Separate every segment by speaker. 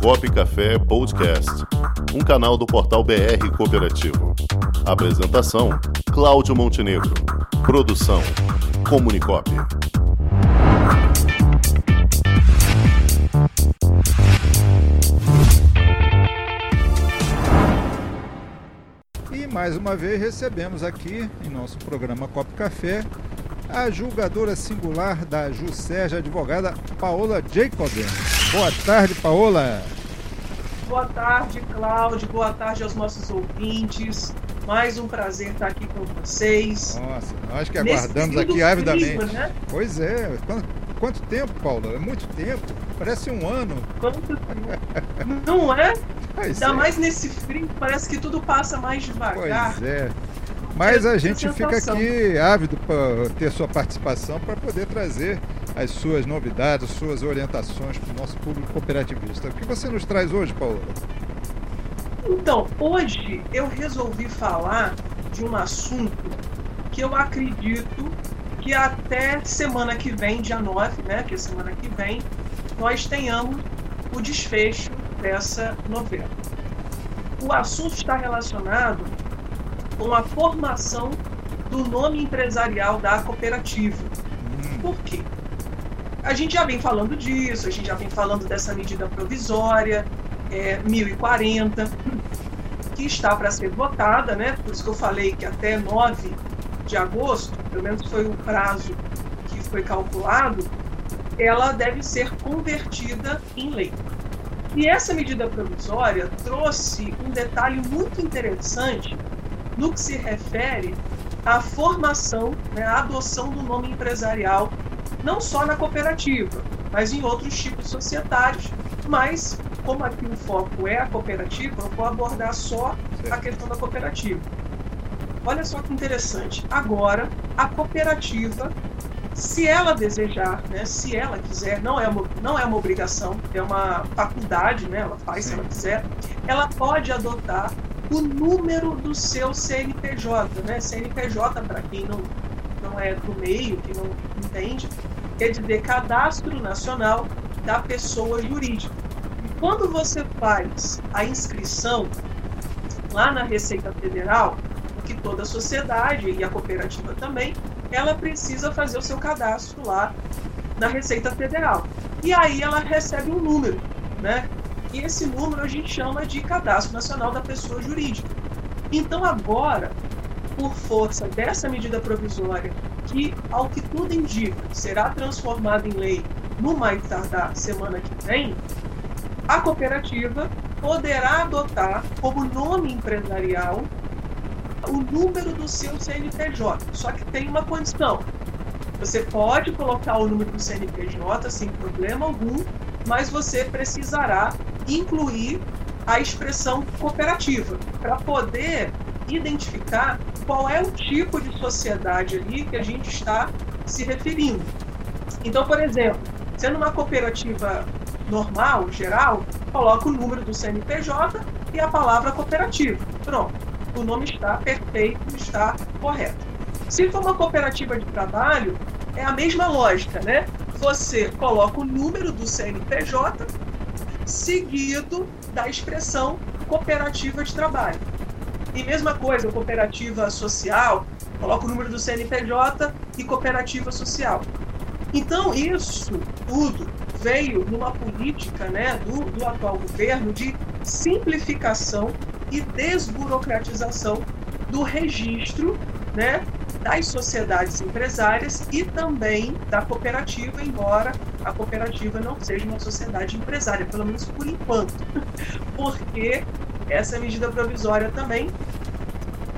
Speaker 1: Cop Café Podcast, um canal do portal BR Cooperativo. Apresentação: Cláudio Montenegro. Produção: Comunicop.
Speaker 2: E mais uma vez recebemos aqui em nosso programa Cop Café a julgadora singular da Juscerge, advogada Paola Jacoben. Boa tarde, Paola.
Speaker 3: Boa tarde, Cláudio. Boa tarde aos nossos ouvintes. Mais um prazer estar aqui com vocês.
Speaker 2: Nossa, nós que aguardamos aqui avidamente.
Speaker 3: Clima, né?
Speaker 2: Pois é. Quanto, quanto, tempo, Paula? É muito tempo. Parece um ano.
Speaker 3: Quanto Não é?
Speaker 2: Pois
Speaker 3: Ainda
Speaker 2: é.
Speaker 3: mais nesse frio, parece que tudo passa mais devagar.
Speaker 2: Pois é. Mas a gente fica aqui ávido para ter sua participação para poder trazer as suas novidades, as suas orientações para o nosso público cooperativista. O que você nos traz hoje, Paola?
Speaker 3: Então, hoje eu resolvi falar de um assunto que eu acredito que até semana que vem, dia 9, né, que é semana que vem, nós tenhamos o desfecho dessa novela. O assunto está relacionado com a formação do nome empresarial da cooperativa.
Speaker 2: Hum,
Speaker 3: Por quê? A gente já vem falando disso, a gente já vem falando dessa medida provisória, é, 1040, que está para ser votada, né? Por isso que eu falei que até 9 de agosto, pelo menos foi o prazo que foi calculado, ela deve ser convertida em lei. E essa medida provisória trouxe um detalhe muito interessante no que se refere à formação, né, à adoção do nome empresarial, não só na cooperativa, mas em outros tipos societários. Mas, como aqui o foco é a cooperativa, eu vou abordar só a questão da cooperativa. Olha só que interessante. Agora, a cooperativa, se ela desejar, né, se ela quiser, não é uma, não é uma obrigação, é uma faculdade, né, ela faz se
Speaker 2: Sim.
Speaker 3: ela quiser, ela pode adotar o número do seu CNPJ. Né? CNPJ, para quem não, não é do meio, que não entende, quer dizer Cadastro Nacional da Pessoa Jurídica. E quando você faz a inscrição lá na Receita Federal, que toda a sociedade e a cooperativa também, ela precisa fazer o seu cadastro lá na Receita Federal. E aí ela recebe um número, né? E esse número a gente chama de Cadastro Nacional da Pessoa Jurídica. Então agora, por força dessa medida provisória, que ao que tudo indica será transformada em lei no mais tardar semana que vem, a cooperativa poderá adotar como nome empresarial o número do seu CNPJ. Só que tem uma condição. Você pode colocar o número do CNPJ sem problema algum, mas você precisará incluir a expressão cooperativa para poder identificar qual é o tipo de sociedade ali que a gente está se referindo. Então, por exemplo, sendo uma cooperativa normal, geral, coloca o número do CNPJ e a palavra cooperativa. Pronto. O nome está perfeito, está correto. Se for uma cooperativa de trabalho, é a mesma lógica, né? Você coloca o número do CNPJ seguido da expressão cooperativa de trabalho. E mesma coisa, cooperativa social, coloca o número do CNPJ e cooperativa social. Então, isso tudo veio numa política né, do, do atual governo de simplificação e desburocratização do registro né, das sociedades empresárias e também da cooperativa, embora a cooperativa não seja uma sociedade empresária, pelo menos por enquanto, porque essa medida provisória também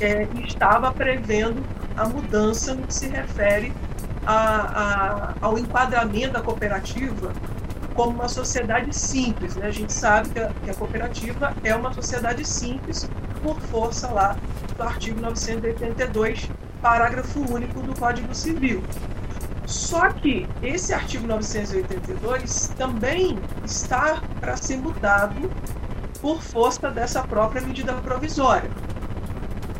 Speaker 3: é, estava prevendo a mudança no que se refere a, a, ao enquadramento da cooperativa como uma sociedade simples. Né? A gente sabe que a, que a cooperativa é uma sociedade simples por força lá do artigo 982, parágrafo único do Código Civil. Só que esse artigo 982 também está para ser mudado por força dessa própria medida provisória.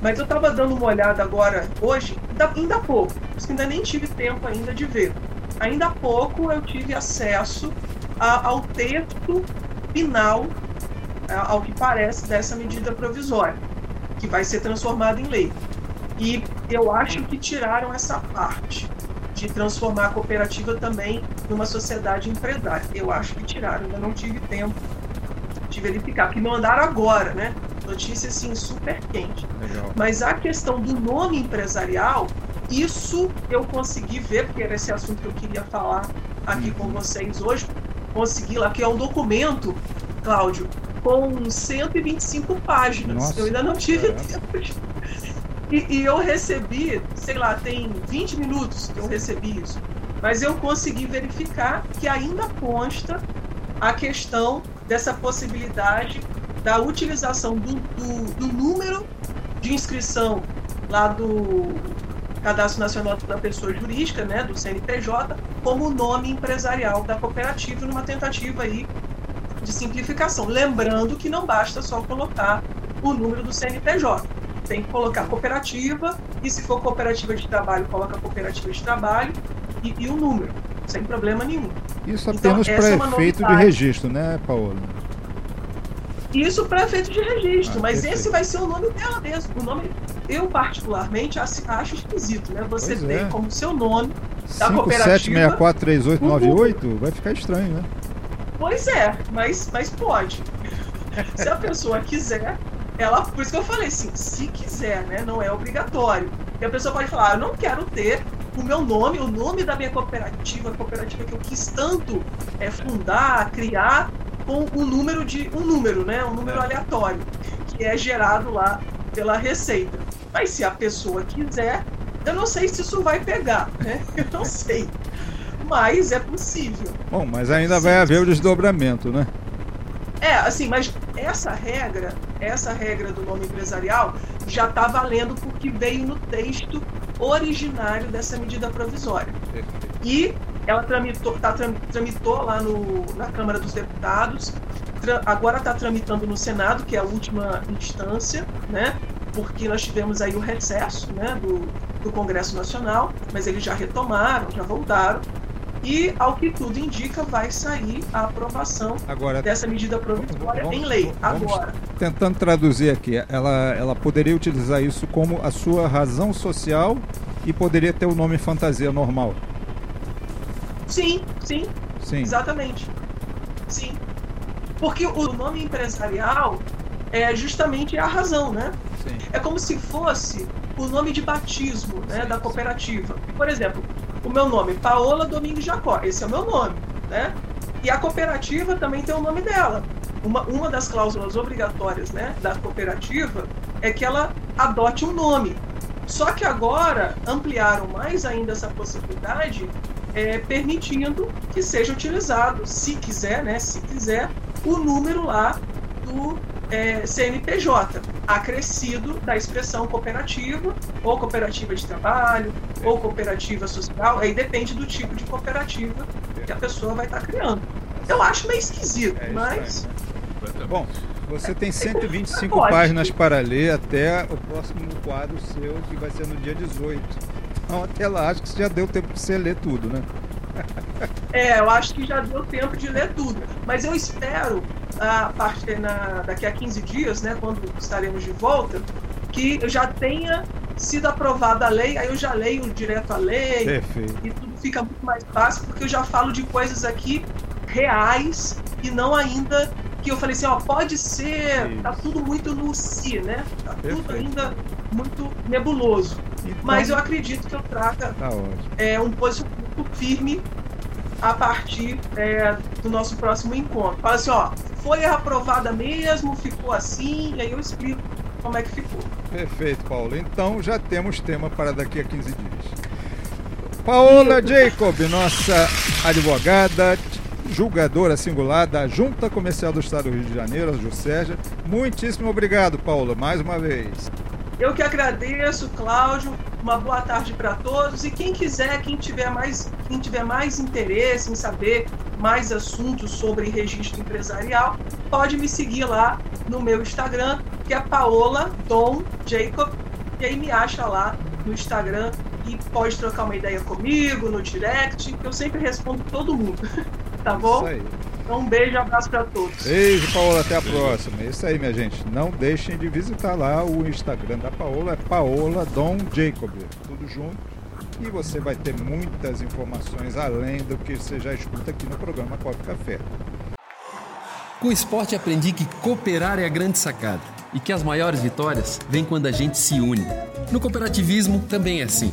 Speaker 3: Mas eu estava dando uma olhada agora, hoje, ainda, ainda há pouco, por isso que ainda nem tive tempo ainda de ver. Ainda há pouco eu tive acesso a- ao texto final, ao que parece, dessa medida provisória, que vai ser transformada em lei. E eu acho que tiraram essa parte de transformar a cooperativa também numa sociedade empresária. Eu acho que tiraram, ainda não tive tempo de verificar, porque mandaram agora, né? Notícia assim super quente. Legal. Mas a questão do nome empresarial, isso eu consegui ver, porque era esse assunto que eu queria falar aqui com vocês hoje. Consegui lá, que é um documento, Cláudio, com 125 páginas. Nossa, eu ainda não tive tempo de e, e, eu recebi, sei lá, tem 20 minutos que eu recebi isso, mas eu consegui verificar que ainda consta a questão dessa possibilidade da utilização do, do, do número de inscrição lá do Cadastro Nacional da Pessoa Jurídica, né, do CNPJ, como nome empresarial da cooperativa, numa tentativa aí de simplificação. Lembrando que não basta só colocar o número do CNPJ tem que colocar cooperativa, e se for cooperativa de trabalho, coloca cooperativa de trabalho e, e o número, sem problema nenhum.
Speaker 2: Isso então, apenas então, para é efeito de registro, né, Paulo?
Speaker 3: Isso para efeito de registro, ah, mas perfeito. esse vai ser o nome dela mesmo. O nome, eu particularmente acho, esquisito, né? Você pois tem é. como seu nome da cooperativa.
Speaker 2: 576438 vai ficar estranho, né?
Speaker 3: Pois é, mas, mas pode. Se a pessoa quiser, ela, por isso que eu falei assim, se quiser, né, não é obrigatório. E a pessoa pode falar, ah, eu não quero ter o meu nome, o nome da minha cooperativa, a cooperativa que eu quis tanto é, fundar, criar, com um número de um número, né, um número aleatório que é gerado lá pela Receita. Mas se a pessoa quiser, eu não sei se isso vai pegar, né? Eu não sei. Mas é possível.
Speaker 2: Bom, mas ainda é vai haver o desdobramento, né?
Speaker 3: É, assim, mas essa regra, essa regra do nome empresarial já está valendo porque veio no texto originário dessa medida provisória. E ela tramitou, tá, tramitou lá no, na Câmara dos Deputados, tra, agora está tramitando no Senado, que é a última instância, né? Porque nós tivemos aí o recesso né, do, do Congresso Nacional, mas eles já retomaram, já voltaram e, ao que tudo indica, vai sair a aprovação Agora, dessa medida provisória vamos, em lei. Agora.
Speaker 2: Tentando traduzir aqui, ela, ela poderia utilizar isso como a sua razão social e poderia ter o nome fantasia normal.
Speaker 3: Sim, sim. Sim. Exatamente. Sim. Porque o nome empresarial é justamente a razão, né? Sim. É como se fosse o nome de batismo né, da cooperativa. Por exemplo, o meu nome, Paola Domingos Jacó, esse é o meu nome, né? E a cooperativa também tem o nome dela. Uma, uma das cláusulas obrigatórias né, da cooperativa é que ela adote um nome. Só que agora ampliaram mais ainda essa possibilidade, é, permitindo que seja utilizado, se quiser, né, se quiser, o número lá do é, CNPJ, acrescido da expressão cooperativa, ou cooperativa de trabalho, ou cooperativa social, aí depende do tipo de cooperativa que a pessoa vai estar criando. Eu acho meio esquisito, é mas.
Speaker 2: Né? Bom, você tem 125 é, páginas para ler até o próximo quadro seu, que vai ser no dia 18. Então, até lá, acho que já deu tempo de você ler tudo, né?
Speaker 3: É, eu acho que já deu tempo de ler tudo. Mas eu espero, a partir na, daqui a 15 dias, né, quando estaremos de volta, que eu já tenha sido aprovada a lei, aí eu já leio direto a lei
Speaker 2: Perfeito.
Speaker 3: e tudo fica muito mais fácil, porque eu já falo de coisas aqui reais e não ainda que eu falei assim, ó, pode ser, Isso. tá tudo muito no si, né? Tá Perfeito. tudo ainda muito nebuloso. Então, Mas eu acredito que eu traga
Speaker 2: tá
Speaker 3: é, um posicionamento firme a partir é, do nosso próximo encontro. Fala assim, ó, foi aprovada mesmo, ficou assim, e aí eu explico como é que ficou.
Speaker 2: Perfeito, Paulo. Então já temos tema para daqui a 15 dias. Paola Jacob, nossa advogada, julgadora singular da Junta Comercial do Estado do Rio de Janeiro, a Juscerja. Muitíssimo obrigado, Paula, mais uma vez.
Speaker 3: Eu que agradeço, Cláudio. Uma boa tarde para todos. E quem quiser, quem tiver mais, quem tiver mais interesse em saber mais assuntos sobre registro empresarial, pode me seguir lá no meu Instagram, que é Paola Dom Jacob. E aí me acha lá no Instagram e pode trocar uma ideia comigo no direct, que eu sempre respondo todo mundo. tá bom?
Speaker 2: Isso aí.
Speaker 3: Então, um beijo e abraço para todos.
Speaker 2: Beijo, Paola. Até a próxima. É isso aí, minha gente. Não deixem de visitar lá o Instagram da Paola. É Paola Dom Jacob. Tudo junto. E você vai ter muitas informações além do que você já escuta aqui no programa Copo Café.
Speaker 4: Com o esporte aprendi que cooperar é a grande sacada e que as maiores vitórias vêm quando a gente se une. No cooperativismo também é assim.